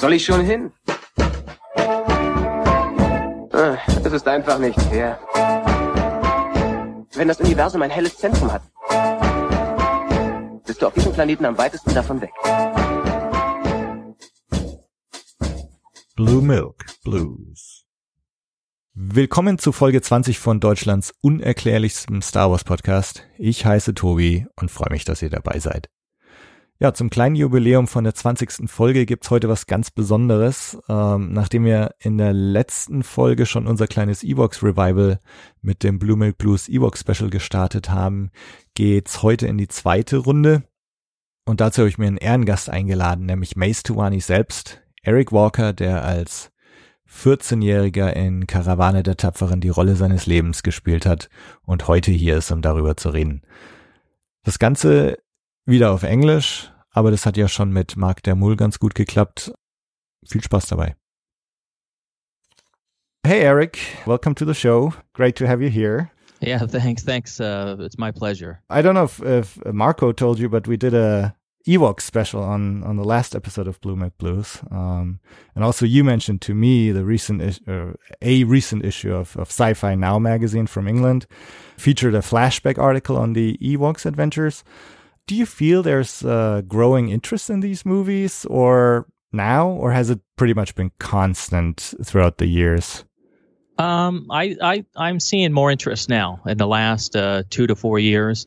soll ich schon hin? Ah, Es ist einfach nicht fair. Wenn das Universum ein helles Zentrum hat, bist du auf diesem Planeten am weitesten davon weg. Blue Milk Blues. Willkommen zu Folge 20 von Deutschlands unerklärlichstem Star Wars Podcast. Ich heiße Tobi und freue mich, dass ihr dabei seid. Ja, zum kleinen Jubiläum von der 20. Folge gibt's heute was ganz Besonderes. Ähm, nachdem wir in der letzten Folge schon unser kleines Evox Revival mit dem Blue Milk Blues Evox Special gestartet haben, geht's heute in die zweite Runde. Und dazu habe ich mir einen Ehrengast eingeladen, nämlich Mace Tuwani selbst, Eric Walker, der als 14-Jähriger in Karawane der Tapferen die Rolle seines Lebens gespielt hat und heute hier ist, um darüber zu reden. Das Ganze wieder auf Englisch, aber das hat ja schon mit Marc Dermul ganz gut geklappt. Viel Spaß dabei. Hey Eric, welcome to the show. Great to have you here. Yeah, thanks. Thanks. Uh, it's my pleasure. I don't know if, if Marco told you, but we did a Ewok special on on the last episode of Blue Milk Blues, um, and also you mentioned to me the recent is- uh, a recent issue of, of Sci-Fi Now magazine from England featured a flashback article on the Ewoks adventures. Do you feel there's uh, growing interest in these movies, or now, or has it pretty much been constant throughout the years? Um, I, I, I'm seeing more interest now in the last uh, two to four years,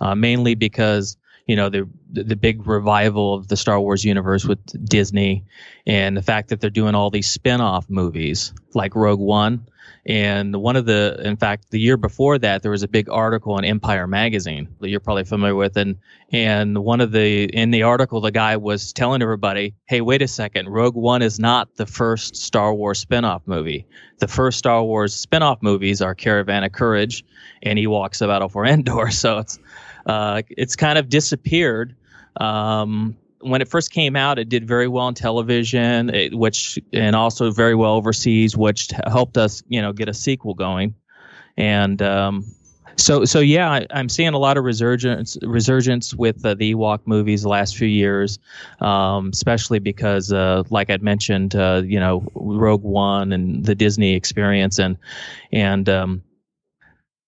uh, mainly because you know the the big revival of the Star Wars universe with Disney, and the fact that they're doing all these spin-off movies like Rogue One, and one of the, in fact, the year before that, there was a big article in Empire magazine that you're probably familiar with, and and one of the in the article, the guy was telling everybody, "Hey, wait a second, Rogue One is not the first Star Wars spin-off movie. The first Star Wars spin-off movies are Caravan of Courage and Ewoks of Battle for Endor. So it's uh, it's kind of disappeared." Um, when it first came out, it did very well on television, it, which and also very well overseas, which helped us, you know, get a sequel going. And um, so, so yeah, I, I'm seeing a lot of resurgence, resurgence with uh, the Ewok movies the last few years, um, especially because, uh, like I'd mentioned, uh, you know, Rogue One and the Disney experience, and and um,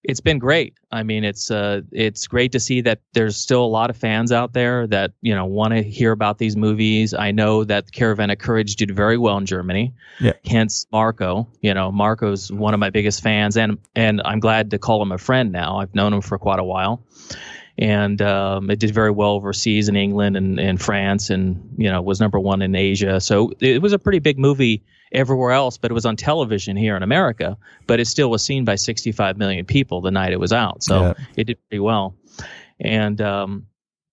it's been great. I mean, it's uh, it's great to see that there's still a lot of fans out there that you know want to hear about these movies. I know that Caravan of Courage did very well in Germany. Yeah. Hence Marco. You know, Marco's one of my biggest fans, and and I'm glad to call him a friend now. I've known him for quite a while, and um, it did very well overseas in England and, and France, and you know was number one in Asia. So it was a pretty big movie everywhere else, but it was on television here in America. But it still was seen by 65 million people the night it was out. So Yeah. it did pretty well. And um,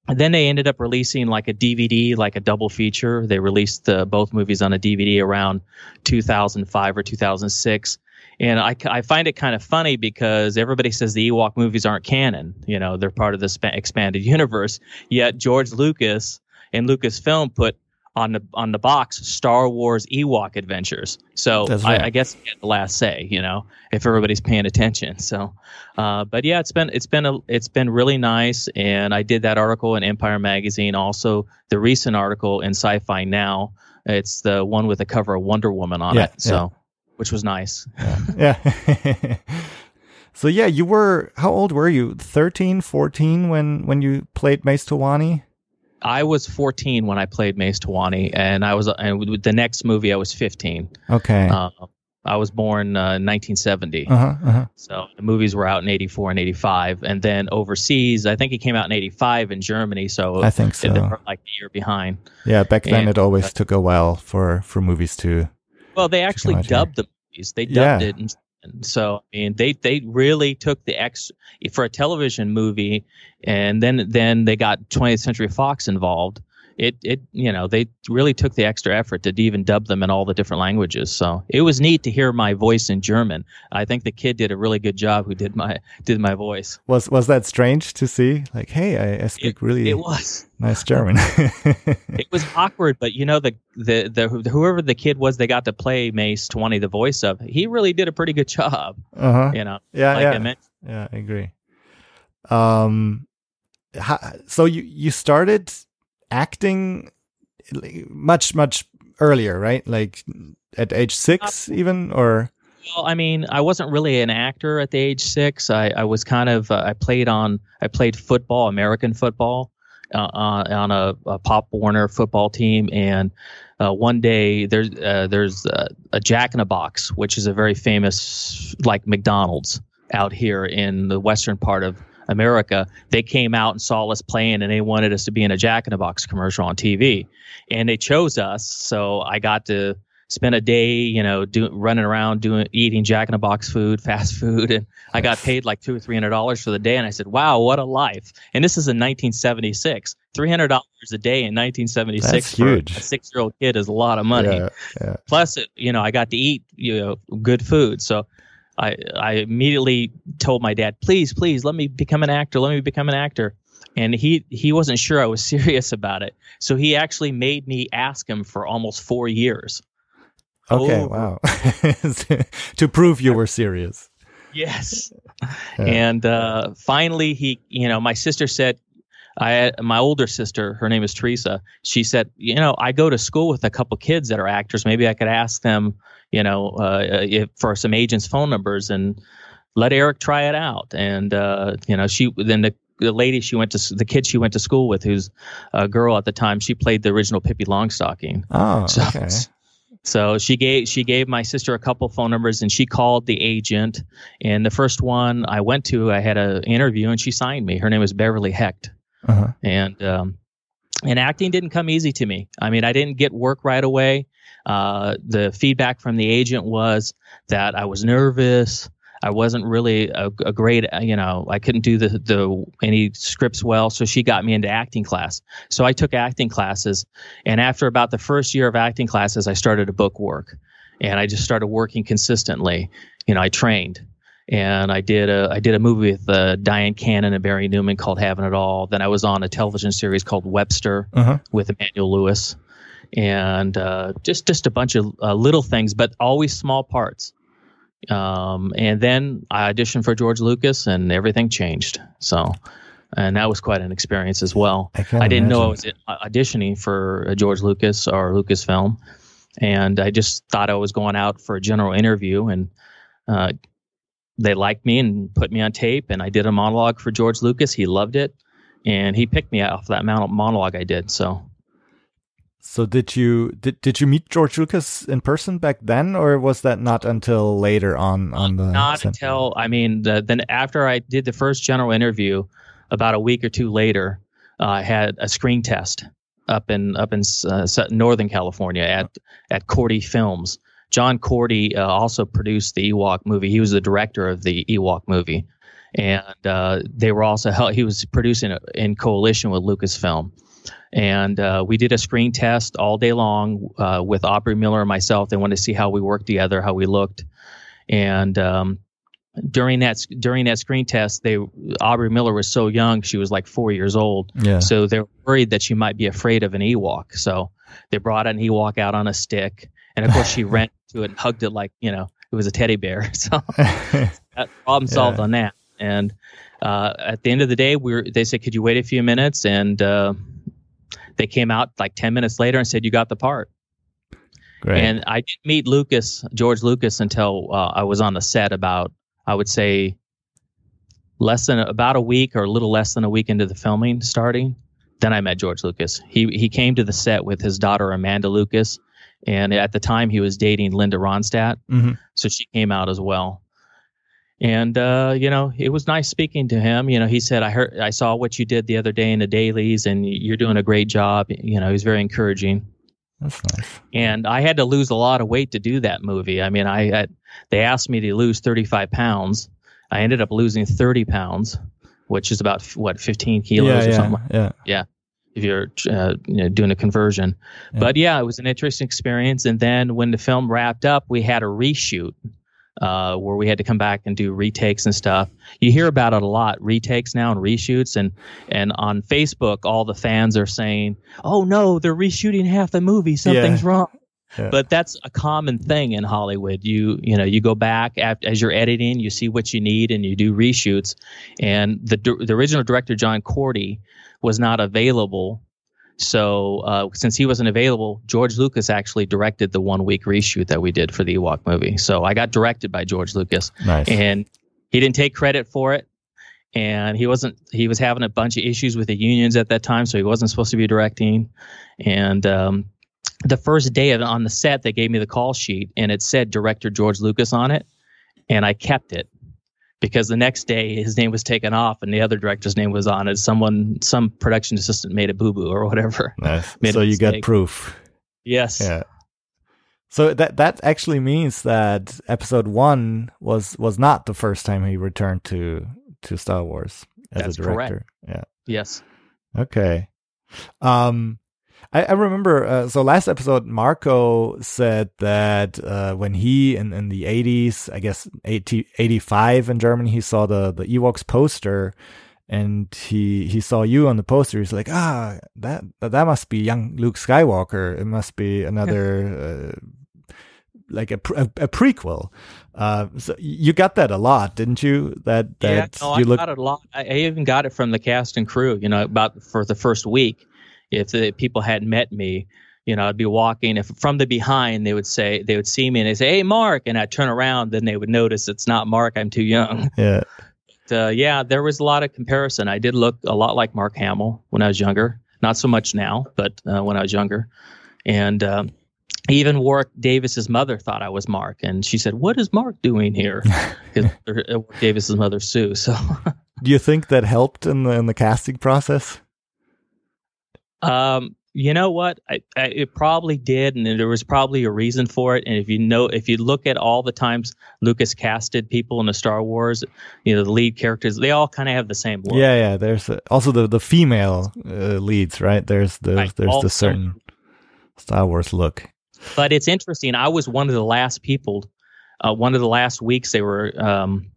and then they ended up releasing like a DVD, like a double feature. They released uh, both movies on a DVD around 2005 or 2006. And I, I find it kind of funny because everybody says the Ewok movies aren't canon. You know, they're part of the spa- expanded universe. Yet George Lucas and Lucasfilm put on the on the box Star Wars Ewok Adventures. So right. I, I guess I get the last say, you know, if everybody's paying attention. So, uh, but yeah, it's been it's been a it's been really nice, and I did that article in Empire magazine. Also, the recent article in Sci-Fi Now. It's the one with the cover of Wonder Woman on Yeah, it. So, which was nice. yeah. so yeah, you were how old were you? 13, 14 when when you played Mace Towani? I was 14 when I played Mace Towani, and I was and with the next movie I was 15. Okay. Uh, I was born uh, 1970. uh-huh, uh-huh. So the movies were out in 84 and 85. And then overseas, I think it came out in 85 in Germany. So I think they so. were like a year behind. Yeah, back then and- it always took a while for for movies to Well, they actually out here. dubbed the movies. They dubbed Yeah. it. And so, I mean, they, they really took the ex for a television movie. And then, then they got 20th Century Fox involved. It, it, you know, they really took the extra effort to even dub them in all the different languages. So it was neat to hear my voice in German. I think the kid did a really good job who did my, did my voice. was was that strange to see? Like, hey, I, I speak really It was. nice German. it was awkward, but you know the, the the whoever the kid was they got to play Mace Towani, the voice of, he really did a pretty good job. uh-huh. You know, Yeah, like yeah. Yeah, I agree. Um, so you you started acting much much earlier, right? Like at age six, uh, even or. Well, I mean, I wasn't really an actor at the age six. I, I was kind of uh, I played on I played football, American football, uh, uh on a, a, Pop Warner football team, and uh, one day there's uh, there's a Jack in a Box, which is a very famous like McDonald's out here in the western part of America. They came out and saw us playing, and they wanted us to be in a Jack in the Box commercial on TV, and they chose us. So I got to spend a day, you know, doing running around doing eating Jack in the Box food, fast food, and I got paid like two or three hundred dollars for the day. And I said, "Wow, what a life!" And this is in 1976. Three hundred dollars a day in 1976 That's for huge. a six-year-old kid is a lot of money. Yeah, yeah. Plus, it, you know, I got to eat you know good food, so. I, I immediately told my dad, please, please, let me become an actor. Let me become an actor and he he wasn't sure I was serious about it. So he actually made me ask him for almost four years. Okay, Oh. wow. to prove you were serious. Yes. Yeah. And uh, finally, he, you know, my sister said, I, my older sister, her name is Teresa. She said, you know, I go to school with a couple kids that are actors. Maybe I could ask them, you know, uh, if, for some agents' phone numbers and let Eric try it out. And uh, you know, she then the the lady she went to the kid she went to school with, who's a girl at the time, she played the original Pippi Longstocking. Oh, So, okay. so she gave she gave my sister a couple phone numbers, and she called the agent. And the first one I went to, I had an interview, and she signed me. Her name was Beverly Hecht, Uh-huh. and um, and acting didn't come easy to me. I mean, I didn't get work right away. Uh, the feedback from the agent was that I was nervous. I wasn't really a, a great, uh, you know, I couldn't do the the any scripts well. So she got me into acting class. So I took acting classes, and after about the first year of acting classes, I started to book work, and I just started working consistently. You know, I trained, and I did a I did a movie with uh, Dyan Cannon and Barry Newman called Having It All. Then I was on a television series called Webster Uh-huh. with Emmanuel Lewis, and uh, just just a bunch of uh, little things, but always small parts. Um, and then I auditioned for George Lucas, and everything changed. So, and that was quite an experience as well. I, I didn't know I was uh, auditioning for uh, George Lucas or Lucasfilm, and I just thought I was going out for a general interview, and uh, they liked me and put me on tape, and I did a monologue for George Lucas. He loved it, and he picked me off that monologue I did. So So did you did, did you meet George Lucas in person back then, or was that not until later on on the not until I mean, the, then after I did the first general interview, about a week or two later, uh, I had a screen test up in up in uh, Northern California at at Korty Films. John Korty uh, also produced the Ewok movie. He was the director of the Ewok movie, and uh, they were also he was producing it in coalition with Lucasfilm. And uh, we did a screen test all day long uh, with Aubrey Miller and myself. They wanted to see how we worked together, how we looked, and um, during that during that screen test, they Aubrey Miller was so young; she was like four years old. Yeah. So they're worried that she might be afraid of an Ewok. So they brought an Ewok out on a stick, and of course she ran to it and hugged it like you know it was a teddy bear. So that problem solved Yeah. on that. And uh, at the end of the day, we were, they said, "Could you wait a few minutes?" And uh, they came out like ten minutes later and said, "You got the part." Great. And I didn't meet Lucas, George Lucas, until uh, I was on the set about, I would say, less than about a week or a little less than a week into the filming starting. Then I met George Lucas. He he came to the set with his daughter Amanda Lucas, and at the time he was dating Linda Ronstadt, Mhm. so she came out as well. And uh, you know, it was nice speaking to him. You know, he said, "I heard, I saw what you did the other day in the dailies, and you're doing a great job." You know, he was very encouraging That's nice. and I had to lose a lot of weight to do that movie. I mean, I had, they asked me to lose 35 pounds. I ended up losing 30 pounds, which is about what 15 kilos yeah, or yeah, something. Yeah. Yeah. If you're uh, you know, doing a conversion, Yeah. but yeah, it was an interesting experience. And then when the film wrapped up, we had a reshoot. Uh, where we had to come back and do retakes and stuff. You hear about it a lot, retakes now and reshoots, and and on Facebook, all the fans are saying, "Oh no, they're reshooting half the movie. Something's wrong." Yeah. But that's a common thing in Hollywood. You you know you go back after, as you're editing, you see what you need, and you do reshoots. And the the original director John Korty was not available So uh, since he wasn't available, George Lucas actually directed the one week reshoot that we did for the Ewok movie. So I got directed by George Lucas, Nice. and he didn't take credit for it. And he wasn't. He was having a bunch of issues with the unions at that time, so he wasn't supposed to be directing. And um, the first day of, on the set, they gave me the call sheet, and it said director George Lucas on it, and I kept it because the next day his name was taken off and the other director's name was on it. Someone, some production assistant made a boo boo or whatever. nice. So you got proof. Yes. Yeah. So that that actually means that episode one was was not the first time he returned to to Star Wars as That's a correct. director. Yeah. Yes. Okay. Um, I, I remember. Uh, so last episode, Marco said that uh, when he in, in the eighties, I guess 80, 85 in Germany, he saw the the Ewoks poster, and he he saw you on the poster. He's like, ah, that that, that must be young Luke Skywalker. It must be another. uh, like a, a, a prequel, uh, so you got that a lot, didn't you? That Yeah, no, you I look got it a lot. I, I even got it from the cast and crew. You know, about for the first week, if the people hadn't met me, you know, I'd be walking. If from the behind, they would say they would see me and they say, "Hey, Mark," and I'd turn around. Then they would notice it's not Mark. I'm too young. yeah But, uh, yeah, there was a lot of comparison. I did look a lot like Mark Hamill when I was younger. Not so much now, but uh, when I was younger, and. Um, even Warwick Davis's mother thought I was Mark, and she said, "What is Mark doing here?" Because Davis's mother Sue. So, Do you think that helped in the in the casting process? Um, you know what? I, I, it probably did, and there was probably a reason for it. And if you know, if you look at all the times Lucas casted people in the Star Wars, you know, the lead characters, they all kind of have the same look. Yeah, yeah. There's uh, also the the female uh, leads, right? There's the Right, there's all the certain Star Wars look. But it's interesting. I was one of the last people. Uh, one of the last weeks they were um,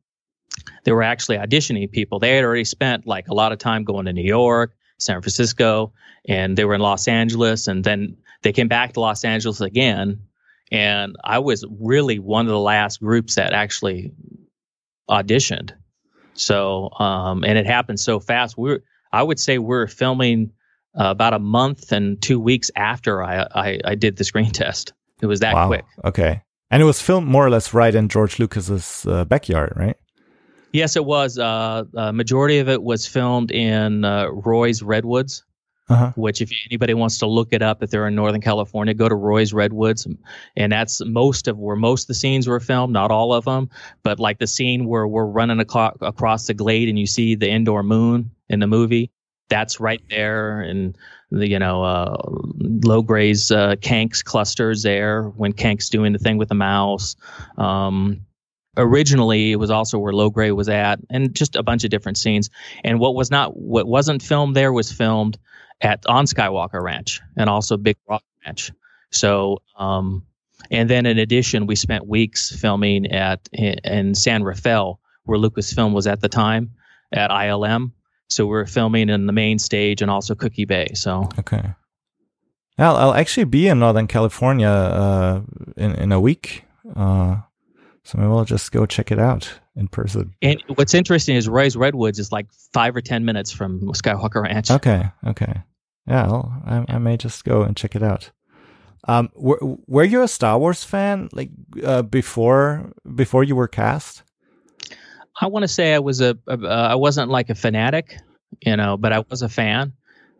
they were actually auditioning people. They had already spent like a lot of time going to New York, San Francisco, and they were in Los Angeles, and then they came back to Los Angeles again. And I was really one of the last groups that actually auditioned. So, um, and it happened so fast. We were, I would say we are filming uh, about a month and two weeks after I, I, I did the screen test. It was that wow. quick. Okay. And it was filmed more or less right in George Lucas's uh, backyard, right? Yes, it was. Uh, uh, majority of it was filmed in uh, Roy's Redwoods, Uh-huh. which if anybody wants to look it up, if they're in Northern California, go to Roy's Redwoods, and that's most of where most of the scenes were filmed. Not all of them, but like the scene where we're running aco- across the glade and you see the Endor moon in the movie, that's right there, and the you know uh, low gray's uh, Kaink's clusters there when Kaink's doing the thing with the mouse. Um, originally it was also where low gray was at and just a bunch of different scenes. And what was not what wasn't filmed there was filmed at on skywalker ranch and also big rock ranch. So um and then in addition we spent weeks filming at in san rafael where lucasfilm was at the time at ilm so we're filming in the main stage and also cookie bay so. Okay. I'll, I'll actually be in Northern California uh, in in a week, uh, so maybe I'll just go check it out in person. and what's interesting is roy's redwoods is like five or ten minutes from skywalker ranch Okay, okay, yeah, I'll, I, I may just go and check it out. Um, were were you a Star Wars fan like uh, before before you were cast? I want to say I was a, a uh, I wasn't like a fanatic, you know, but I was a fan.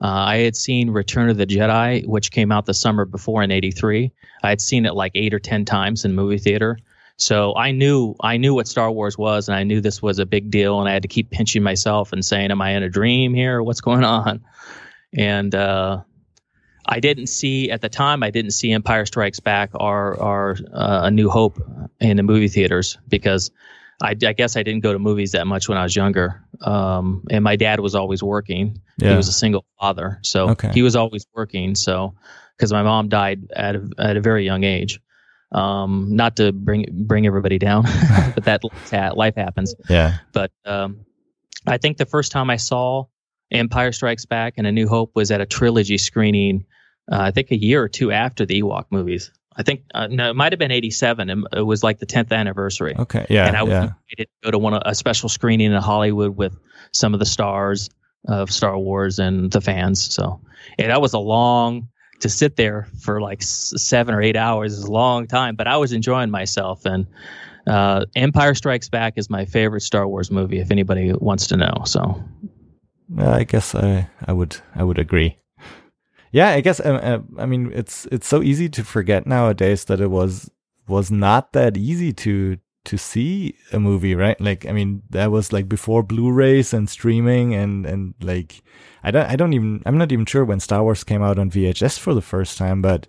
Uh, I had seen Return of the Jedi, which came out the summer before in '83. I had seen it like eight or ten times in movie theater, so I knew I knew what Star Wars was, and I knew this was a big deal. And I had to keep pinching myself and saying, "Am I in a dream here? What's going on?" And uh, I didn't see at the time. I didn't see Empire Strikes Back or or uh, A New Hope in the movie theaters because I, I guess I didn't go to movies that much when I was younger. Um, and my dad was always working. Yeah. He was a single father, so Okay. he was always working. So because my mom died at a, at a very young age. Um, not to bring bring everybody down, but that life happens. Yeah, But um, I think the first time I saw Empire Strikes Back and A New Hope was at a trilogy screening. Uh, I think a year or two after the Ewok movies. I think uh, no, it might have been '87. and It was like the 10th anniversary. okay, yeah, and I was yeah, to go to one a special screening in Hollywood with some of the stars of Star Wars and the fans. So, and that was a long to sit there for like seven or eight hours is a long time, but I was enjoying myself. And uh, Empire Strikes Back is my favorite Star Wars movie. If anybody wants to know, so I guess I I would I would agree. Yeah, I guess uh, uh, I mean it's it's so easy to forget nowadays that it was was not that easy to to see a movie, right? Like, I mean, that was like before Blu-rays and streaming and, and like, I don't, I don't even, I'm not even sure when Star Wars came out on VHS for the first time, but,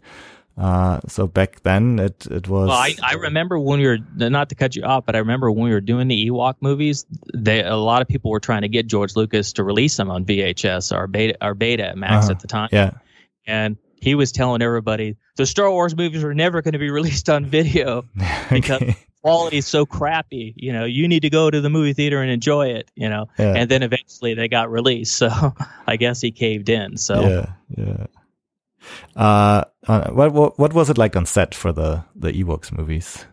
uh, so back then it, it was. Well, I, I remember when we were, not to cut you off, but I remember when we were doing the Ewok movies, they, a lot of people were trying to get George Lucas to release them on VHS or beta, or beta max uh-huh. at the time. Yeah. And he was telling everybody the Star Wars movies are never going to be released on video because quality is so crappy. You know, you need to go to the movie theater and enjoy it. You know, yeah. and then eventually they got released. So I guess he caved in. So yeah, yeah. Uh, uh, what, what what was it like on set for the the Ewoks movies?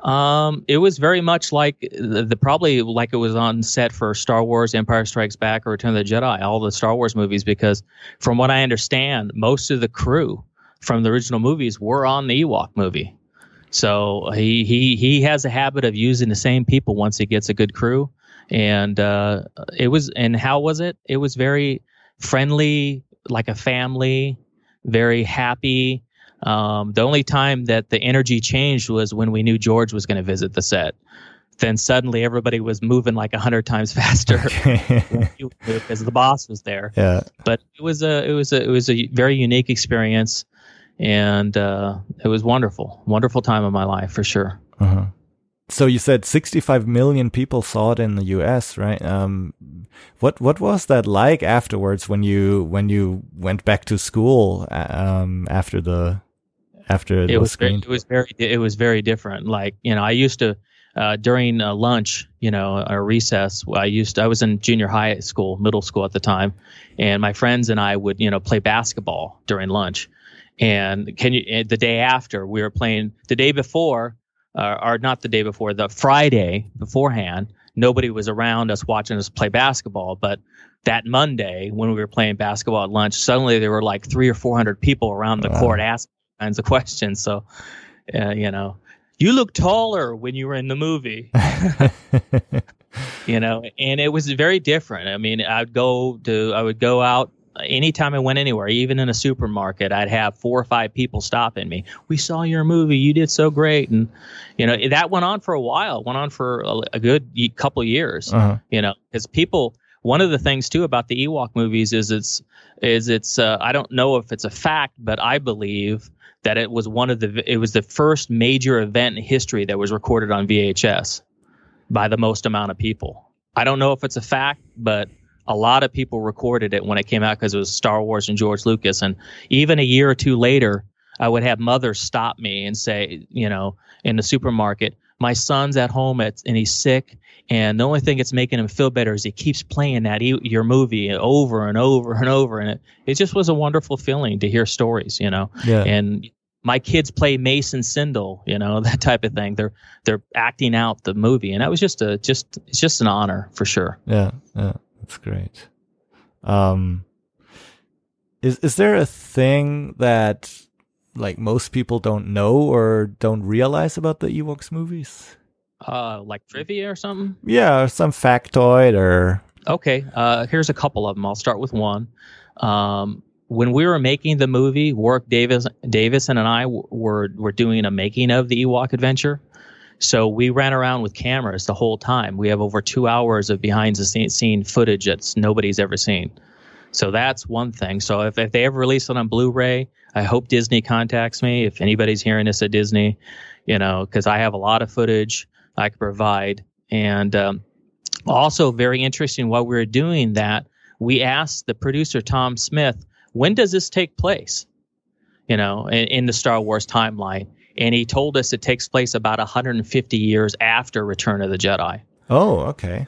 Um, it was very much like the, the, probably like it was on set for Star Wars, Empire Strikes Back, or Return of the Jedi, all the Star Wars movies, because from what I understand, most of the crew from the original movies were on the Ewok movie. So he he he has a habit of using the same people once he gets a good crew, and uh, it was and how was it? It was very friendly, like a family, very happy um, the only time that the energy changed was when we knew George was going to visit the set. Then suddenly everybody was moving like a hundred times faster because the boss was there. Yeah. But it was a it was a it was a very unique experience, and uh, it was wonderful, wonderful time of my life for sure. Uh-huh. So you said 65 million people saw it in the U.S., right? Um, what what was that like afterwards when you when you went back to school um, after the after it was very, it was very it was very different. Like you know, I used to uh, during uh, lunch, you know, or recess, I used to, I was in junior high school, middle school at the time, and my friends and I would you know play basketball during lunch. And can you eh, the day after we were playing the day before, uh, or not the day before, the Friday beforehand, nobody was around us watching us play basketball, but that Monday when we were playing basketball at lunch, suddenly there were like three or four hundred people around the wow. court asking kinds of questions. So, uh, you know, you look taller when you were in the movie. you know, and it was very different. I mean, I'd go to, I would go out anytime I went anywhere, even in a supermarket, I'd have four or five people stopping me. We saw your movie. You did so great. And, you know, that went on for a while, went on for a, a good couple years, uh-huh. you know, because people, one of the things too about the Ewok movies is it's, is it's, uh, I don't know if it's a fact, but I believe that it was one of the it was the first major event in history that was recorded on VHS by the most amount of people. I don't know if it's a fact, but a lot of people recorded it when it came out because it was Star Wars and George Lucas. And even a year or two later, I would have mothers stop me and say, you know, in the supermarket, my son's at home at, and he's sick. And the only thing that's making him feel better is he keeps playing that your movie over and over and over. And it, it just was a wonderful feeling to hear stories, you know, yeah. and my kids play Mason Cindel, you know, that type of thing. They're they're acting out the movie, and that was just a just it's just an honor for sure. Yeah, yeah, that's great. Um, is is there a thing that like most people don't know or don't realize about the Ewoks movies? Uh, like trivia or something? Yeah, or some factoid or. Okay, uh, here's a couple of them. I'll start with one. Um, when we were making the movie, Warwick Davis, Davison and I were were doing a making of the Ewok Adventure. So we ran around with cameras the whole time. We have over two hours of behind the scene footage that nobody's ever seen. So that's one thing. So if, if they ever release it on Blu-ray, I hope Disney contacts me. If anybody's hearing this at Disney, you know, because I have a lot of footage I could provide. And um, also very interesting while we were doing that, we asked the producer Tom Smith when does this take place? You know, in, in the Star Wars timeline. And he told us it takes place about 150 years after Return of the Jedi. Oh, okay.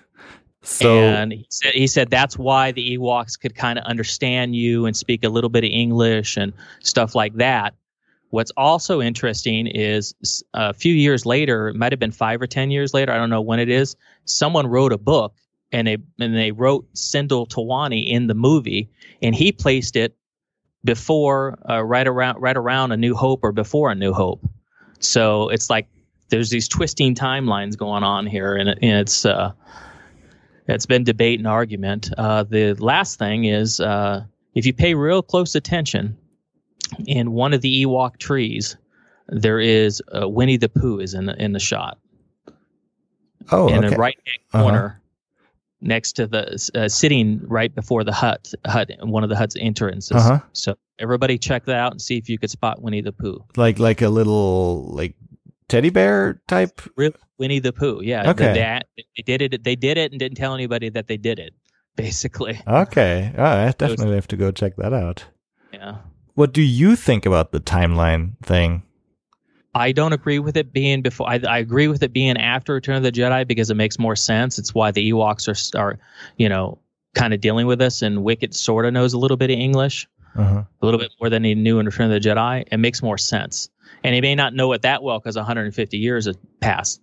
So and he said, he said that's why the Ewoks could kind of understand you and speak a little bit of English and stuff like that. What's also interesting is a few years later, it might have been five or ten years later, I don't know when it is. Someone wrote a book and they and they wrote Cindel Towani in the movie, and he placed it before uh, right around right around A New Hope or before A New Hope. So it's like there's these twisting timelines going on here, and, it, and it's uh, it's been debate and argument. Uh, the last thing is uh, if you pay real close attention, in one of the Ewok trees, there is uh, Winnie the Pooh is in the, in the shot. Oh, in okay. the right hand Uh-huh. corner, next to the uh, sitting right before the hut, hut, one of the hut's entrances. Uh-huh. So everybody check that out and see if you could spot Winnie the Pooh. Like like a little like teddy bear type. Real Winnie the Pooh, yeah. Okay. They, did it. They did it and didn't tell anybody that they did it. Basically, Okay. Oh, I definitely have to go check that out. yeah. What do you think about the timeline thing? I don't agree with it being before. I, I agree with it being after Return of the Jedi because it makes more sense. It's why the Ewoks are, are you know, kind of dealing with this, And Wicket sort of knows a little bit of English, Uh-huh. a little bit more than he knew in Return of the Jedi. It makes more sense. And he may not know it that well because 150 years has passed.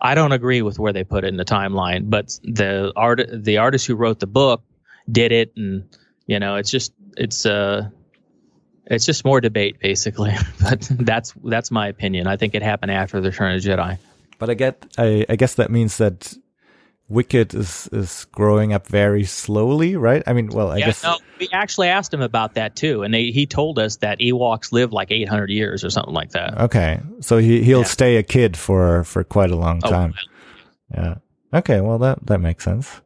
I don't agree with where they put it in the timeline, but the art, the artist who wrote the book, did it, and you know, it's just it's uh it's just more debate basically. but that's that's my opinion. I think it happened after the Return of the Jedi. But I get I, I guess that means that Wicket is is growing up very slowly, right? I mean, well, I yeah, guess no, we actually asked him about that too, and they, he told us that Ewoks live like 800 years or something like that. Okay, so he he'll Yeah. stay a kid for for quite a long time. Oh, time. Yeah. Okay. Well, that that makes sense.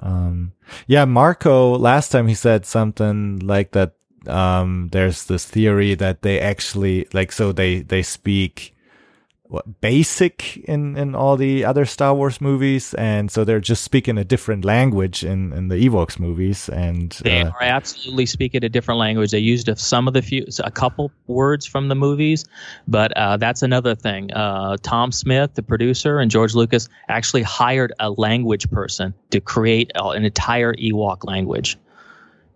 Um. Yeah. Marco. Last time he said something like that. Um. There's this theory that they actually like so they they speak what basic in in all the other Star Wars movies, and so they're just speaking a different language in in the Ewoks movies, and They uh, are absolutely speaking a different language. They used a, some of the few, a couple words from the movies, but uh, that's another thing. Uh, Tom Smith, the producer, and George Lucas actually hired a language person to create an entire Ewok language.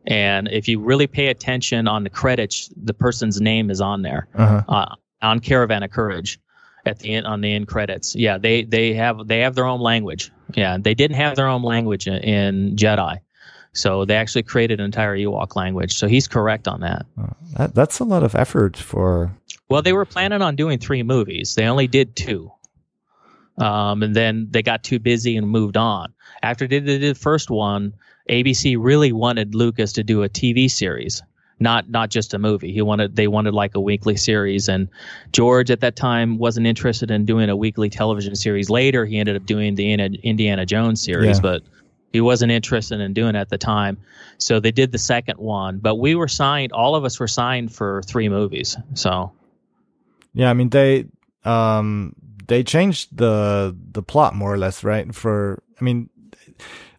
And if you really pay attention on the credits, the person's name is on there uh-huh. uh, on Caravan of Courage at the end on the end credits. Yeah, they they have they have their own language. Yeah, they didn't have their own language in, in Jedi, so they actually created an entire Ewok language. So he's correct on that. that, that's a lot of effort for. Well, they were planning on doing three movies. They only did two. Um, and then they got too busy and moved on. After they did the first one, ABC really wanted Lucas to do a TV series, not not just a movie. He wanted they wanted like a weekly series, and George at that time wasn't interested in doing a weekly television series. Later, he ended up doing the Indiana- Indiana Jones series, Yeah. but he wasn't interested in doing it at the time. So they did the second one, but we were signed. All of us were signed for three movies. So Yeah, I mean they um they changed the the plot more or less, right? For I mean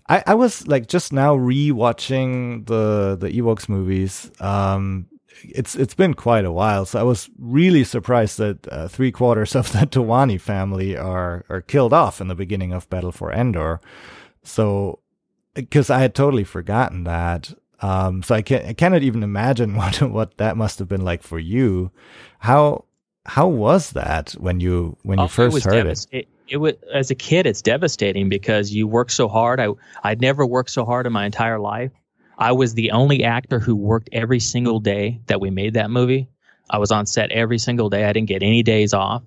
I I was like just now rewatching the the Ewoks movies. Um it's it's been quite a while, so I was really surprised that uh, three quarters of the Towani family are are killed off in the beginning of Battle for Endor. So because I had totally forgotten that. Um, so I can I cannot even imagine what what that must have been like for you. How how was that when you when you Oh, first was heard it? it. It was as a kid, it's devastating because you work so hard. I I'd never worked so hard in my entire life. I was the only actor who worked every single day that we made that movie. I was on set every single day. I didn't get any days off,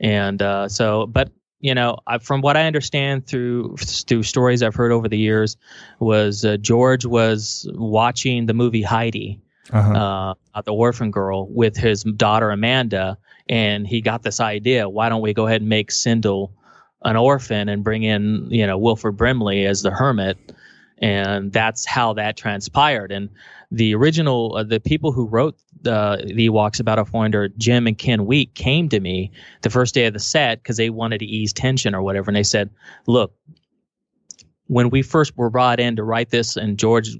and uh, so. But you know, I, from what I understand through through stories I've heard over the years, was uh, George was watching the movie Heidi, Uh-huh. uh, the orphan girl with his daughter Amanda, and he got this idea: why don't we go ahead and make Cindel an orphan and bring in, you know, Wilford Brimley as the hermit? And that's how that transpired. And the original, uh, the people who wrote uh, the Ewoks Battle for Endor, Jim and Ken Wheat, came to me the first day of the set because they wanted to ease tension or whatever, and they said, "Look." When we first were brought in to write this, and George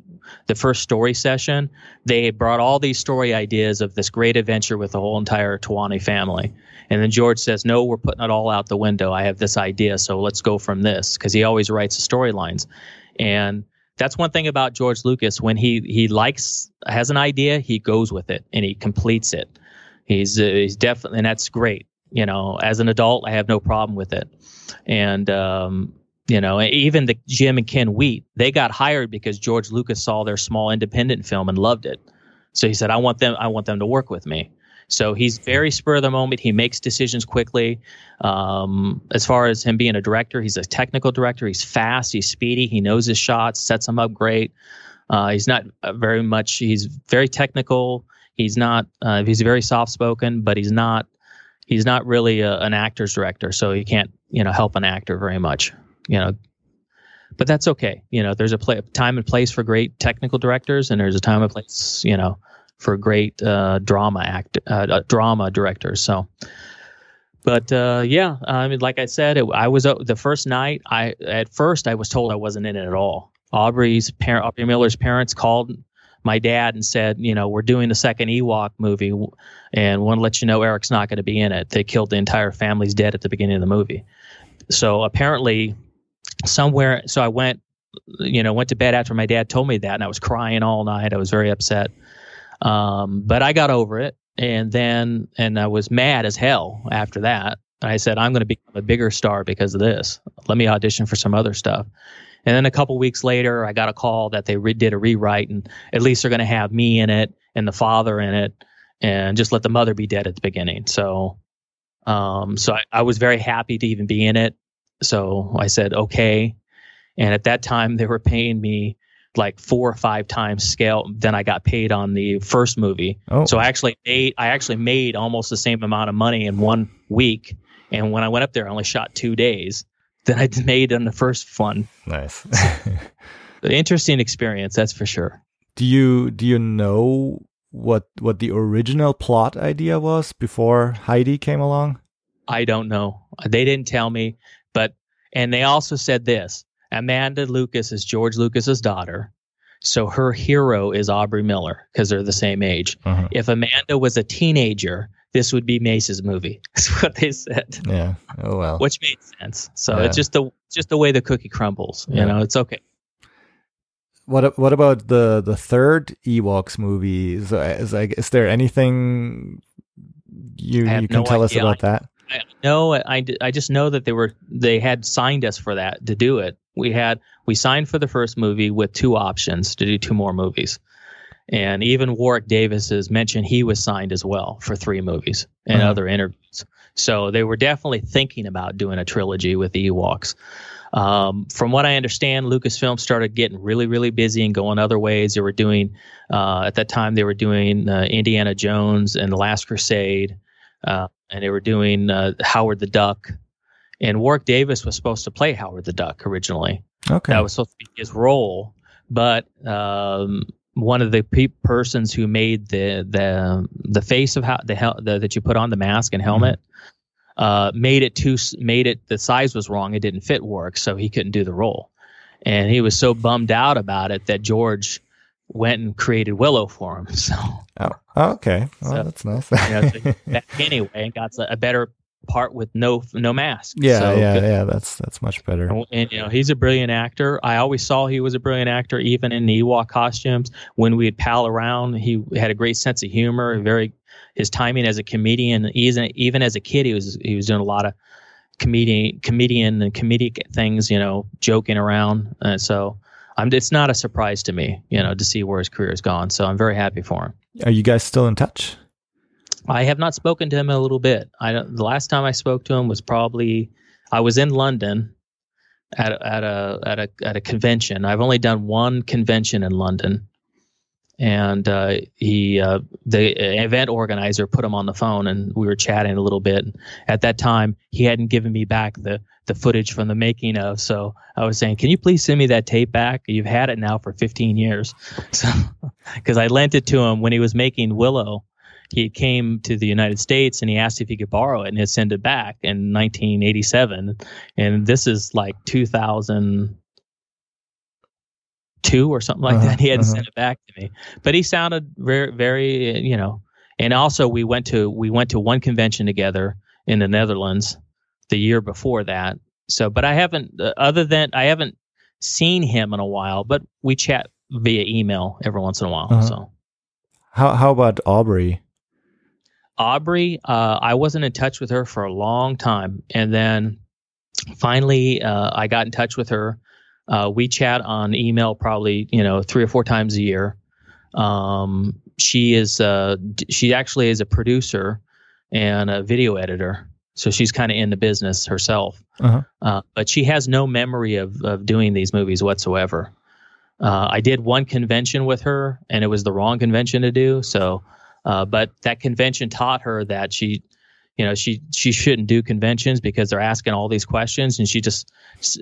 the first story session, they brought all these story ideas of this great adventure with the whole entire Towani family. And then George says, No, we're putting it all out the window. I have this idea, so let's go from this. Because he always writes the storylines. And that's one thing about George Lucas. When he, he likes, has an idea, he goes with it and he completes it. He's, uh, he's definitely, and that's great. You know, as an adult, I have no problem with it. And, um, You know, even the Jim and Ken Wheat, they got hired because George Lucas saw their small independent film and loved it. So he said, "I want them. I want them to work with me." So he's very spur of the moment. He makes decisions quickly. Um, as far as him being a director, he's a technical director. He's fast. He's speedy. He knows his shots. Sets them up great. Uh, he's not uh, very much. He's very technical. He's not. Uh, he's very soft spoken, but he's not. He's not really a, an actor's director, so he can't you know help an actor very much. You know, but that's okay. You know, there's a play, time and place for great technical directors, and there's a time and place, you know, for great uh, drama act, uh, uh drama directors. So, but uh, yeah, I mean, like I said, it, I was uh, the first night. I at first I was told I wasn't in it at all. Aubrey's parent, Aubrey Miller's parents called my dad and said, you know, we're doing the second Ewok movie, and want to let you know Eric's not going to be in it. They killed the entire family's dead at the beginning of the movie. So apparently, somewhere. So I went, you know, went to bed after my dad told me that, and I was crying all night. I was very upset. Um, but I got over it, and then and I was mad as hell after that. I said, I'm going to become a bigger star because of this. Let me audition for some other stuff. And then a couple weeks later, I got a call that they re- did a rewrite, and at least they're going to have me in it and the father in it, and just let the mother be dead at the beginning. So, um, so I, I was very happy to even be in it. So I said, okay. And at that time, they were paying me like four or five times scale than I got paid on the first movie. Oh. So I actually made I actually made almost the same amount of money in one week. And when I went up there, I only shot two days than I made on the first one. Nice. Interesting experience, that's for sure. Do you do you know what what the original plot idea was before Heidi came along? I don't know. They didn't tell me, but and they also said this Amanda Lucas is George Lucas's daughter. So her hero is Aubrey Miller because they're the same age. Uh-huh. If Amanda was a teenager, this would be Mace's movie. That's what they said. Yeah. Oh well. Which made sense. So yeah. it's just the just the way the cookie crumbles. Yeah. You know, it's okay. What what about the the third Ewoks movie? Is, is, is there anything you you can no tell idea. us about that? No, I, I just know that they were they had signed us for that to do it. We had we signed for the first movie with two options to do two more movies, and even Warwick Davis has mentioned he was signed as well for three movies and uh-huh. other interviews. So they were definitely thinking about doing a trilogy with the Ewoks. Um, from what I understand, Lucasfilm started getting really, really busy and going other ways. They were doing, uh, at that time, they were doing uh, Indiana Jones and The Last Crusade. Uh, and they were doing uh, Howard the Duck, and Warwick Davis was supposed to play Howard the Duck originally. Okay, that was supposed to be his role, but um, one of the pe- persons who made the the the face of how the, hel- the that you put on the mask and helmet. Mm-hmm. Uh, made it too made it the size was wrong it didn't fit Warwick so he couldn't do the role and he was so bummed out about it that George went and created Willow for him. So, oh, oh okay, well, so, that's nice. you know, so anyway, and got a better part with no no mask. Yeah, so, yeah, yeah. That's that's much better. And you know, he's a brilliant actor. I always saw he was a brilliant actor, even in the Ewok costumes. When we'd pal around, he had a great sense of humor. Very his timing as a comedian, even even as a kid, he was he was doing a lot of comedian comedian and comedic things. You know, joking around. Uh, so I'm, it's not a surprise to me, you know, to see where his career has gone. So I'm very happy for him. Are you guys still in touch? I have not spoken to him in a little bit. I the last time I spoke to him was probably I was in London at at a at a at a convention. I've only done one convention in London, and uh, he uh, the event organizer put him on the phone and we were chatting a little bit. At that time he hadn't given me back the the footage from the making of. So i was saying can you please send me that tape back? You've had it now for 15 years. So because i lent it to him when he was making willow. He came to the united states and he asked if he could borrow it and he'd send it back in 1987 and this is like 2000 two or something like uh-huh, that. He had uh-huh. to send it back to me, but he sounded very, very, you know. And also, we went to we went to one convention together in the Netherlands the year before that. So, but I haven't, uh, other than I haven't seen him in a while, but we chat via email every once in a while. Uh-huh. So, how how about Aubrey? Aubrey, uh, I wasn't in touch with her for a long time, and then finally, uh, I got in touch with her. Uh, we chat on email probably you know three or four times a year. Um, she is uh, she actually is a producer and a video editor, so she's kind of in the business herself. Uh-huh. Uh, but she has no memory of of doing these movies whatsoever. Uh, I did one convention with her, and it was the wrong convention to do. So, uh, but that convention taught her that she, you know, she she shouldn't do conventions because they're asking all these questions, and she just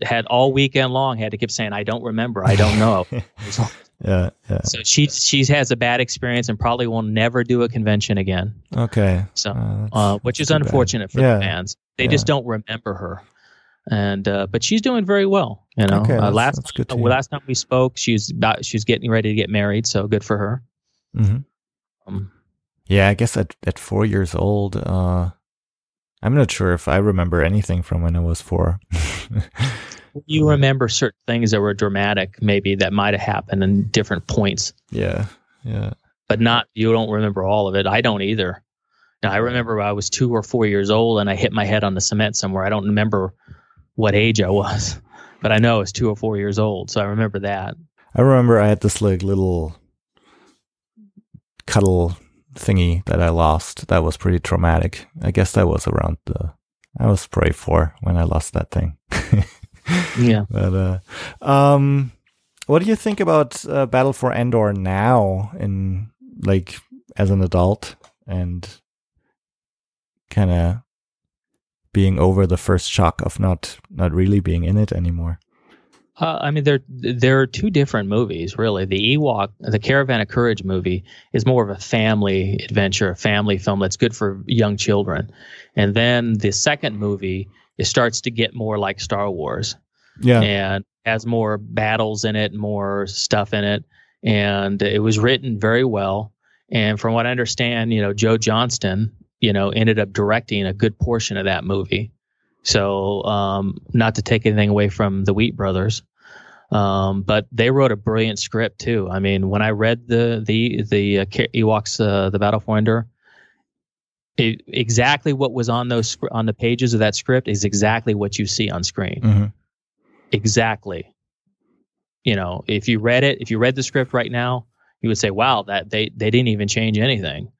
had all weekend long had to keep saying, "I don't remember, I don't know." so, Yeah, yeah. so she she has a bad experience and probably will never do a convention again. Okay. So, Uh, uh, which is too bad. unfortunate for Yeah. the fans. They Yeah. just don't remember her. And uh, but she's doing very well. You know, Okay, uh, that's- last that's uh, last time we spoke, she's about she's getting ready to get married. So good for her. Mhm. Um, Yeah, I guess at at four years old, uh, I'm not sure if I remember anything from when I was four. you remember certain things that were dramatic, maybe that might have happened in different points, yeah, yeah. but not you don't remember all of it. I don't either. Now, I remember I was two or four years old and I hit my head on the cement somewhere. I don't remember what age I was, but I know I was two or four years old, so I remember that. I remember I had this like little cuddle thingy that I lost. That was pretty traumatic. I guess that was around the. I was probably for when I lost that thing. Yeah. But uh, um, what do you think about uh, Battle for Endor now, in like as an adult and kind of being over the first shock of not not really being in it anymore? Uh, I mean, they're they're two different movies, really. The Ewok, the Caravan of Courage movie, is more of a family adventure, a family film that's good for young children. And then the second movie, it starts to get more like Star Wars Yeah, and has more battles in it, more stuff in it. And it was written very well. And from what I understand, you know, Joe Johnston, you know, ended up directing a good portion of that movie. So, um, not to take anything away from the Wheat Brothers, um, but they wrote a brilliant script too. I mean, when I read the the the uh, Ewoks, uh, the Battle for Endor, it, exactly what was on those on the pages of that script is exactly what you see on screen hmm exactly. You know, if you read it, if you read the script right now, you would say, "Wow, that they they didn't even change anything."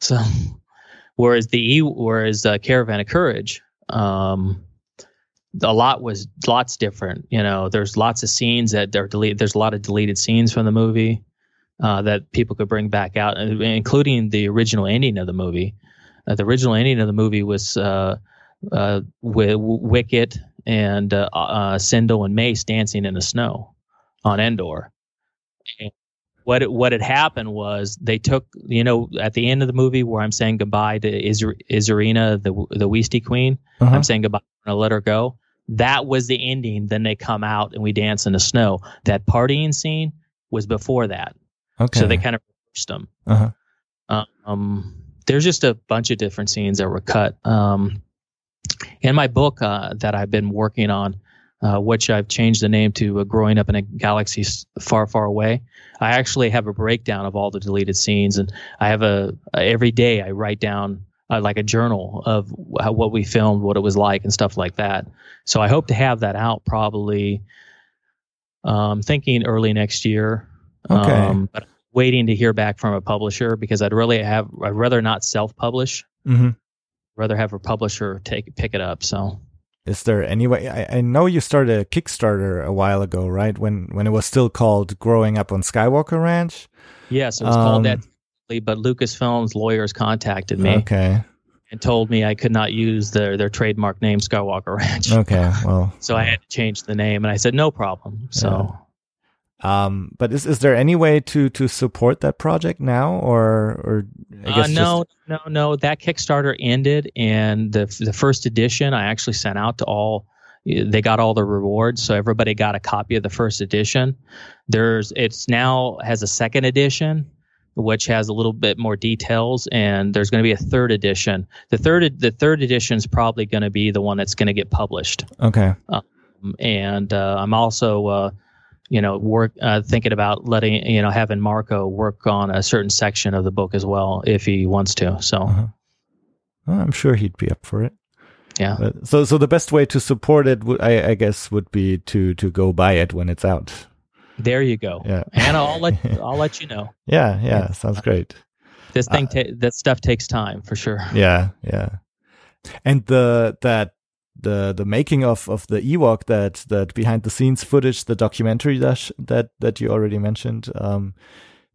So, whereas the whereas uh, Caravan of Courage, um, a lot was lots different. You know, there's lots of scenes that are deleted. There's a lot of deleted scenes from the movie uh, that people could bring back out, uh, including the original ending of the movie. Uh, the original ending of the movie was uh, uh, with Wicket and uh, uh, Cindel and Mace dancing in the snow on Endor. And what it, what had happened was they took you know at the end of the movie where I'm saying goodbye to Isar- Izrina the the Wistie Queen. Uh-huh. I'm saying goodbye I let her go. That was the ending. Then they come out and we dance in the snow. That partying scene was before that. Okay. So they kind of reversed them. Uh-huh. Um, there's just a bunch of different scenes that were cut. Um, in my book uh, that I've been working on, uh, which I've changed the name to uh, "Growing Up in a Galaxy Far, Far Away," I actually have a breakdown of all the deleted scenes, and I have a every day I write down uh, like a journal of how, what we filmed, what it was like, and stuff like that. So I hope to have that out probably. Um, thinking early next year. Okay. Um, but waiting to hear back from a publisher because I'd really have I'd rather not self publish, hmm rather have a publisher take pick it up. So Is there any way? I, I know you started a Kickstarter a while ago, right? When when it was still called "Growing Up on Skywalker Ranch." yes, it was Um, called that, but Lucasfilm's lawyers contacted me Okay. and told me I could not use their their trademark name Skywalker Ranch. Okay. Well. So I had to change the name, and I said no problem. So Um. But is is there any way to to support that project now, or or I uh, no, no, no. That Kickstarter ended, and the the first edition I actually sent out to all. They got all the rewards, so everybody got a copy of the first edition. There's it's now has a second edition, which has a little bit more details, and there's going to be a third edition. The third the third edition is probably going to be the one that's going to get published. Okay. Um, and uh, I'm also, uh, you know, work uh, thinking about letting you know having Marco work on a certain section of the book as well if he wants to. So Uh-huh. Well, I'm sure he'd be up for it. Yeah. But- so so the best way to support it, would, I, I guess, would be to to go buy it when it's out. There you go. Yeah. And I'll let I'll let you know. Yeah, yeah, sounds great. This thing, Uh, ta- that stuff takes time for sure. Yeah, yeah. And the that the the making of of the Ewok that that behind the scenes footage, the documentary that that that you already mentioned. Um,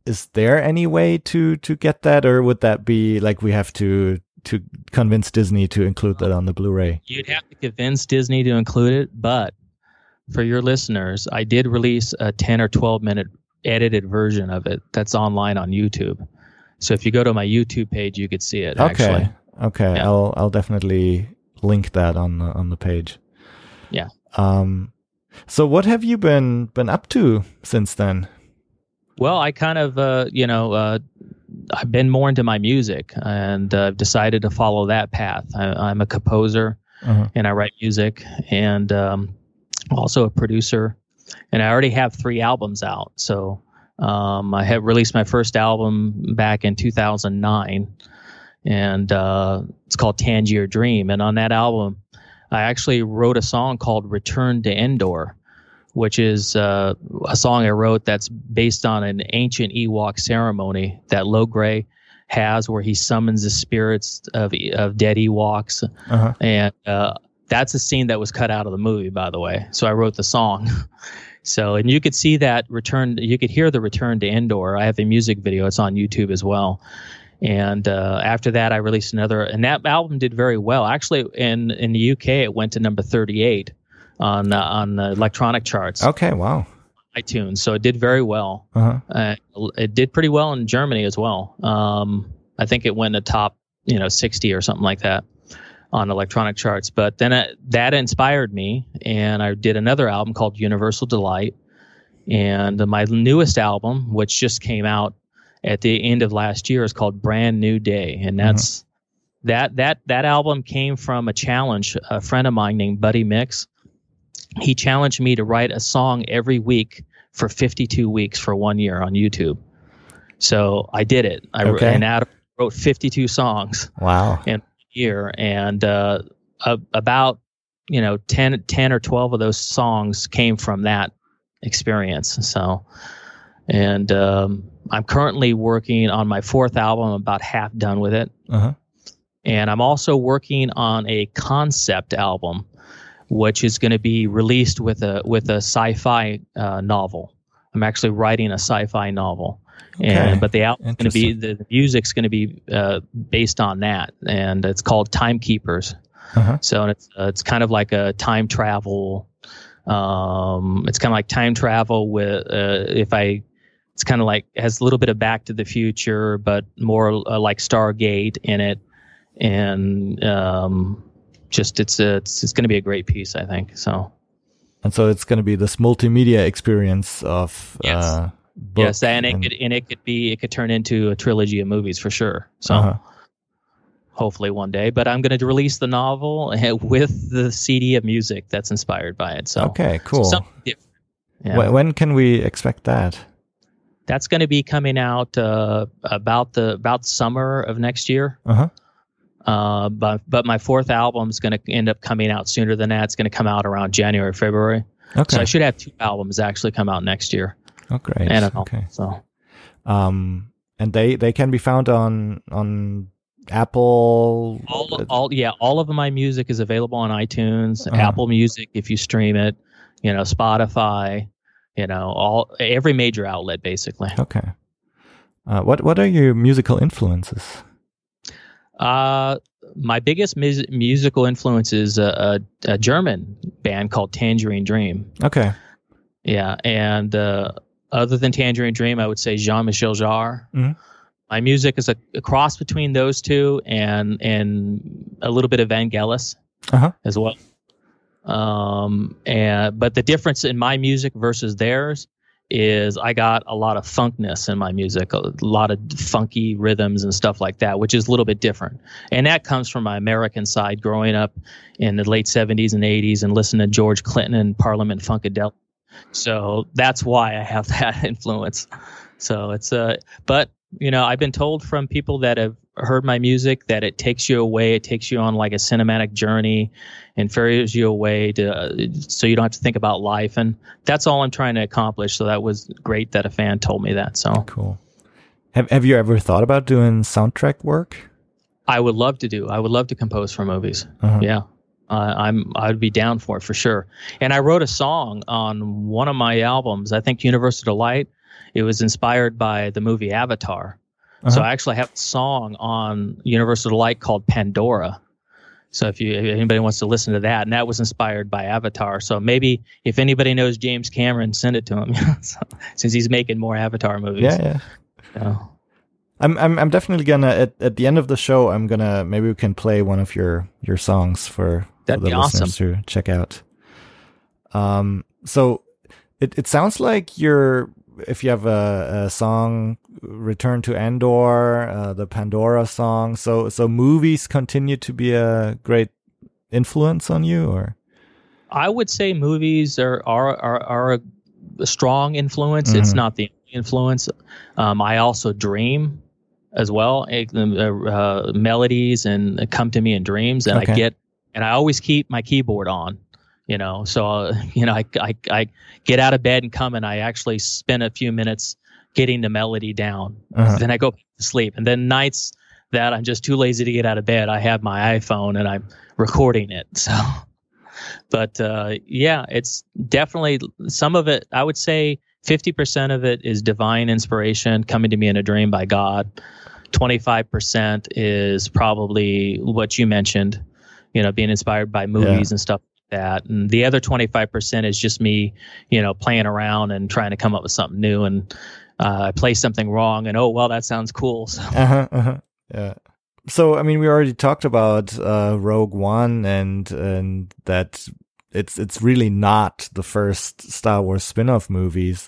is there any way to to get that, or would that be like we have to to convince Disney to include that on the Blu-ray? You'd have to convince Disney to include it, but for your listeners, I did release a 10 or 12 minute edited version of it that's online on YouTube. So if you go to my YouTube page, you could see it. Okay, Actually, okay. Yeah. I'll I'll definitely link that on the, on the page. Yeah. Um. So what have you been been up to since then? well, I kind of, uh, you know, uh, I've been more into my music and uh, I've decided to follow that path. I, I'm a composer Uh-huh. and I write music and um, also a producer. And I already have three albums out. So um, I have released my first album back in 2009, and uh, it's called Tangier Dream. And on that album, I actually wrote a song called Return to Endor, which is uh, a song I wrote that's based on an ancient Ewok ceremony that Logray has where he summons the spirits of, of dead Ewoks Uh-huh. and uh, that's a scene that was cut out of the movie, by the way. So I wrote the song. so and you could see that return. You could hear the return to Endor. I have a music video. It's on YouTube as well. And uh, after that, I released another, and that album did very well. Actually, in in the UK, it went to number thirty eight on uh, on the electronic charts, Okay. Wow. iTunes. So it did very well. Uh-huh. Uh, it did pretty well in Germany as well. Um, I think it went to top, you know, 60 or something like that on electronic charts. But then it, that inspired me, and I did another album called Universal Delight. And my newest album, which just came out at the end of last year, is called Brand New Day, and mm-hmm. that's that that that album came from a challenge. A friend of mine named Buddy Mix, he challenged me to write a song every week for 52 weeks for one year on YouTube. So I did it. I Okay. and Adam wrote 52 songs Wow. a year, and uh, a, about you know 10, 10 or 12 of those songs came from that experience. So, and um, I'm currently working on my fourth album. I'm about half done with it Uh-huh. and I'm also working on a concept album, which is going to be released with a with a sci-fi uh, novel. I'm actually writing a sci-fi novel, Okay. and but the album's going to be the, music's going to be uh, based on that, and it's called Timekeepers. Uh-huh. So it's uh, it's kind of like a time travel. Um, it's kind of like time travel with uh, if I. It's kind of like has a little bit of Back to the Future, but more uh, like Stargate in it, and um, just it's a, it's it's going to be a great piece, I think. So And so it's going to be this multimedia experience of Yes. Yes, and it could and it could be it could turn into a trilogy of movies for sure. So Uh-huh. hopefully one day. But I'm going to release the novel with the CD of music that's inspired by it. So Okay, cool. different. Yeah. When, when can we expect that? that's going to be coming out uh, about the about summer of next year. Uh-huh. Uh, but but my fourth album is going to end up coming out sooner than that. It's going to come out around January, February. Okay. So I should have two albums actually come out next year. Oh, great. Okay. So Um, and they they can be found on on Apple. all all yeah, all of my music is available on iTunes, Uh-huh. Apple Music if you stream it, you know, Spotify, you know, all every major outlet basically. Okay. Uh, what what are your musical influences? Uh, my biggest mus- musical influence is a, a, a German band called Tangerine Dream. Okay. Yeah, and uh, other than Tangerine Dream, I would say Jean Michel Jarre. Mhm. My music is a, a cross between those two and and a little bit of Vangelis Uh-huh. as well. Um, and but the difference in my music versus theirs is I got a lot of funkness in my music, a lot of funky rhythms and stuff like that, which is a little bit different. And that comes from my American side, growing up in the late '70s and '80s and listening to George Clinton and Parliament Funkadelic. So that's why I have that influence. So it's uh, but you know, I've been told from people that have heard my music that it takes you away. It takes you on like a cinematic journey and ferries you away to uh, so you don't have to think about life. And that's all I'm trying to accomplish. So that was great that a fan told me that. So cool. Have Have you ever thought about doing soundtrack work? I would love to do. I would love to compose for movies. Uh-huh. Yeah. Uh, I'm I'd be down for it for sure. And I wrote a song on one of my albums. I think Universal Delight. It was inspired by the movie Avatar. Uh-huh. So I actually have a song on Universal Delight called Pandora. So if you if anybody wants to listen to that, and that was inspired by Avatar. So maybe if anybody knows James Cameron, send it to him, so, since he's making more Avatar movies. Yeah, yeah. So. I'm I'm I'm definitely gonna at, at the end of the show. I'm gonna maybe we can play one of your your songs for, That'd listeners awesome. to check out. Um, so it it sounds like you're if you have a, a song return to endor uh, the pandora song so so movies continue to be a great influence on you or i would say movies are are are, are a strong influence mm-hmm. it's not the influence um, i also dream as well uh, uh, melodies and come to me in dreams and okay. i get and i always keep my keyboard on you know so uh, you know I, I i get out of bed and come and i actually spend a few minutes getting the melody down. Uh-huh. then i go to sleep. And then nights that i'm just too lazy to get out of bed i have my iphone and i'm recording it so. But uh, yeah it's definitely some of it i would say 50% of it is divine inspiration coming to me in a dream by god. 25% is probably what you mentioned you know being inspired by movies yeah. and stuff like that. And the other 25% is just me, you know, playing around and trying to come up with something new. And uh, I play something wrong and, oh, well, that sounds cool. So. Uh-huh, uh-huh. Yeah. So, I mean, we already talked about uh, Rogue One and and that it's it's really not the first Star Wars spin-off movies.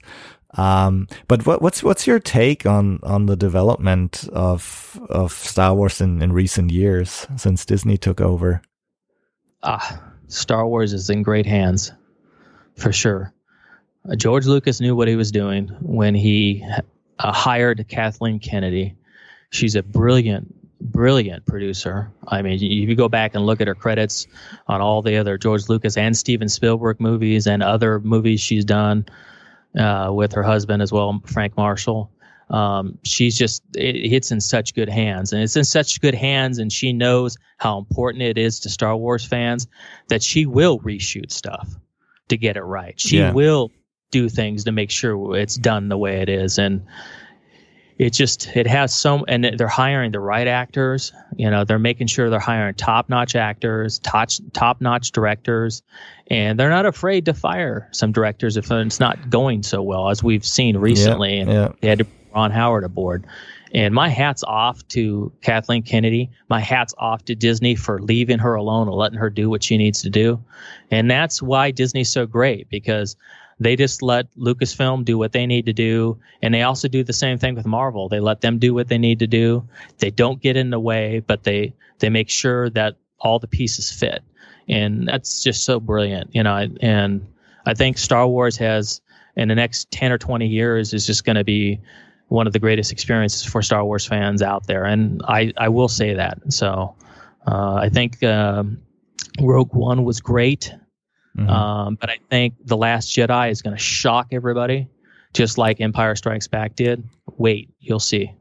Um, but what, what's what's your take on on the development of of Star Wars in, in recent years since Disney took over? Ah, Star Wars is in great hands, for sure. Uh, George Lucas knew what he was doing when he uh, hired Kathleen Kennedy. She's a brilliant, brilliant producer. I mean, if you go back and look at her credits on all the other George Lucas and Steven Spielberg movies and other movies she's done uh, with her husband as well, Frank Marshall um, she's just it, it's in such good hands and it's in such good hands and she knows how important it is to star wars fans that she will reshoot stuff to get it right she yeah. will do things to make sure it's done the way it is and it just it has so and they're hiring the right actors you know they're making sure they're hiring top-notch actors top top-notch directors and they're not afraid to fire some directors if it's not going so well as we've seen recently and they had to Ron Howard aboard. And my hat's off to Kathleen Kennedy. My hat's off to Disney for leaving her alone and letting her do what she needs to do. And that's why Disney's so great because they just let Lucasfilm do what they need to do. And they also do the same thing with Marvel. They let them do what they need to do. They don't get in the way, but they, they make sure that all the pieces fit. And that's just so brilliant, you know, and I think Star Wars has in the next 10 or 20 years is just going to be one of the greatest experiences for Star Wars fans out there, and I I will say that. So uh, I think um, Rogue One was great, mm-hmm. um, but I think The Last Jedi is going to shock everybody, just like Empire Strikes Back did. Wait, you'll see.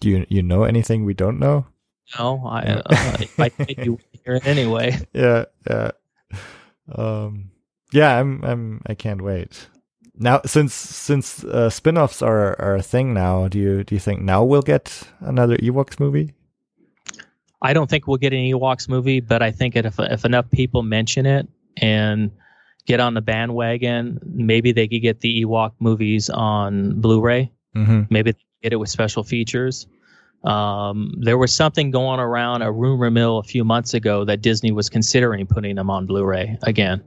Do you you know anything we don't know? No, I uh, I think you hear it anyway. Yeah, yeah, um, yeah. I'm I'm I can't wait now since since uh, spin-offs are are a thing now do you do you think now we'll get another ewoks movie? I don't think we'll get an ewoks movie but i think if if enough people mention it and get on the bandwagon maybe they could get the ewok movies on blu-ray. Mm-hmm. maybe get it with special features. Um, there was something going around a rumor mill a few months ago that disney was considering putting them on blu-ray again.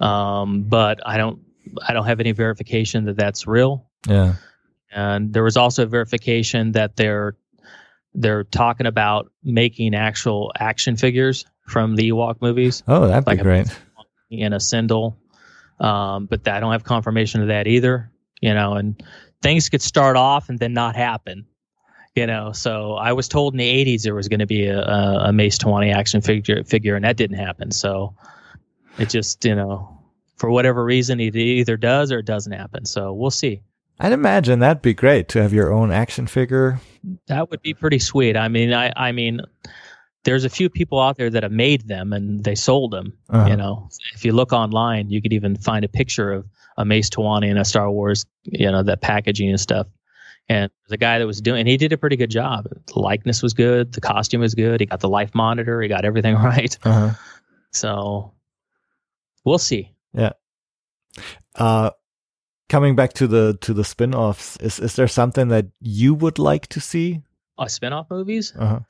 Um, but i don't I don't have any verification that that's real. Yeah. And there was also verification that they're they're talking about making actual action figures from the Ewok movies. Oh, that'd like be great. In a Cindel, um, but I don't have confirmation of that either. You know, and things could start off and then not happen. You know, so I was told in the '80s there was going to be a, a, a Mace Towani action figure, figure, and that didn't happen. So it just, you know, for whatever reason, it either does or it doesn't happen. So we'll see. I'd imagine that'd be great to have your own action figure. That would be pretty sweet. I mean, I, I mean, there's a few people out there that have made them and they sold them. Uh-huh. You know, if you look online, you could even find a picture of a Mace Towani and a Star Wars, you know, that packaging and stuff. And the guy that was doing, and he did a pretty good job. The likeness was good, the costume was good. He got the life monitor, he got everything right. Uh-huh. So we'll see. Uh, coming back to the to the spin-offs, is is there something that you would like to see? Uh, spin-off movies. Uh-huh.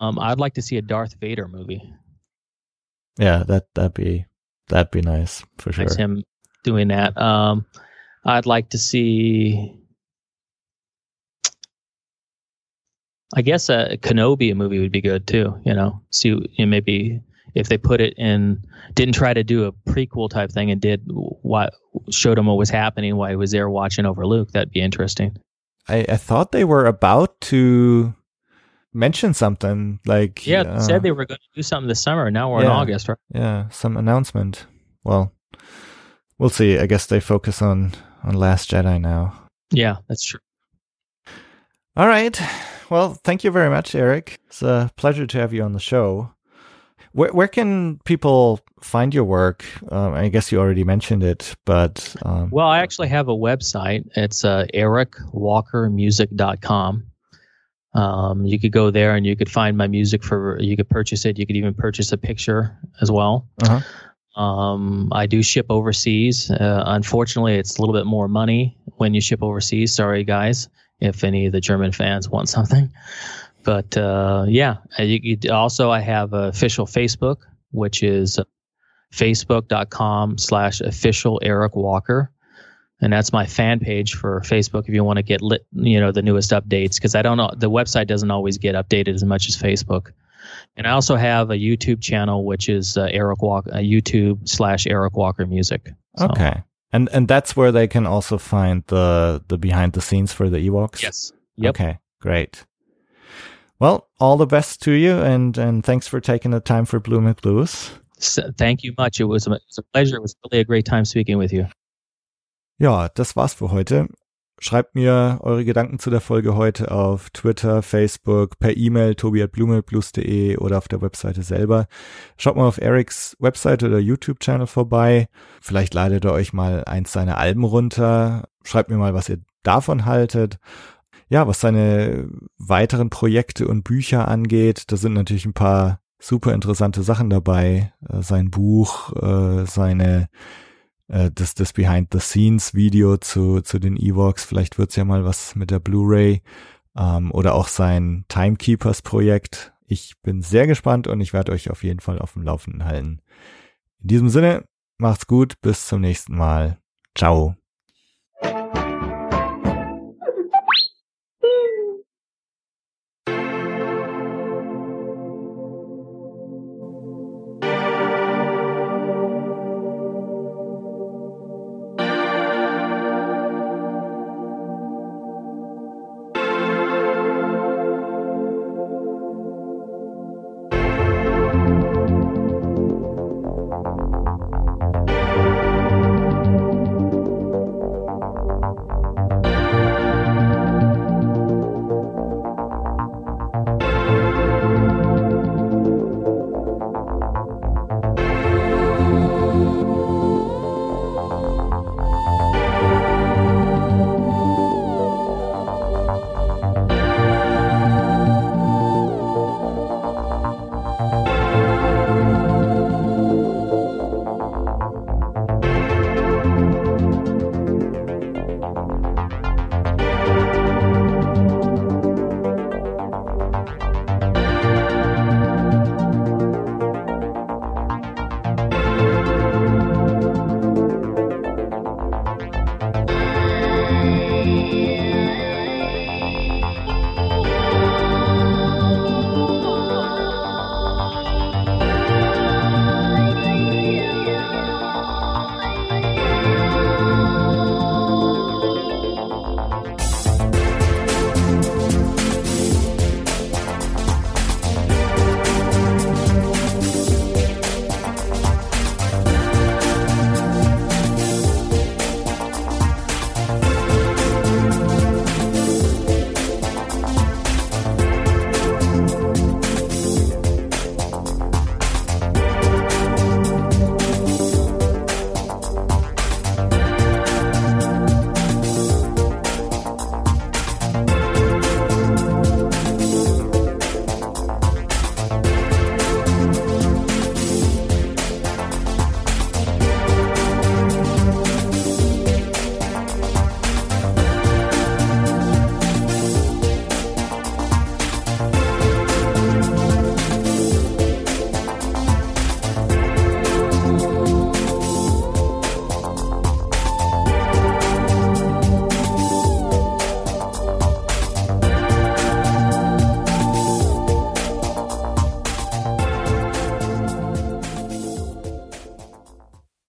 Um, I'd like to see a Darth Vader movie. Yeah, that that'd be that'd be nice for sure. Nice him doing that. Um, I'd like to see. I guess a Kenobi movie would be good too. You know, see you know, maybe if they put it in, didn't try to do a prequel type thing and did what showed him what was happening while he was there watching over Luke. That'd be interesting. I, I thought they were about to mention something like Yeah, uh, said they were going to do something this summer. Now we're in. August, right? yeah some announcement. Well, we'll see. I guess they focus on on Last Jedi now. Yeah, that's true. All right. Well, thank you very much, Eric. It's a pleasure to have you on the show. Where where can people find your work? Um, I guess you already mentioned it, but um, Well, I actually have a website. It's uh, ericwalkermusic.com. Um, you could go there and you could find my music for, you could purchase it. You could even purchase a picture as well. Uh-huh. Um, I do ship overseas. Uh, unfortunately, it's a little bit more money when you ship overseas. Sorry, guys, if any of the German fans want something. But uh, yeah, uh, you, you, also I have official Facebook, which is facebook.com slash official Eric Walker. And that's my fan page for Facebook if you want to get lit, you know, the newest updates because I don't know the website doesn't always get updated as much as Facebook. And I also have a YouTube channel which is uh, Eric Walker, uh, YouTube slash Eric Walker Music. So, okay, and and that's where they can also find the the behind the scenes for the Ewoks. Yes. Yep. Okay, great. Well, all the best to you, and and thanks for taking the time for Blue Blues. So, thank you much. It was, a, it was a pleasure. It was really a great time speaking with you. Ja, das war's für heute. Schreibt mir eure Gedanken zu der Folge heute auf Twitter, Facebook, per E-Mail tobi.blumelplus.de oder auf der Webseite selber. Schaut mal auf Erics Webseite oder YouTube-Channel vorbei. Vielleicht ladet ihr euch mal eins seiner Alben runter. Schreibt mir mal, was ihr davon haltet. Ja, was seine weiteren Projekte und Bücher angeht, da sind natürlich ein paar super interessante Sachen dabei. Äh, Sein Buch, äh, seine äh, das, das Behind-the-Scenes-Video zu, zu den Evox. Vielleicht wird's ja mal was mit der Blu-ray ähm, oder auch sein Timekeepers-Projekt. Ich bin sehr gespannt und ich werde euch auf jeden Fall auf dem Laufenden halten. In diesem Sinne, macht's gut, bis zum nächsten Mal. Ciao.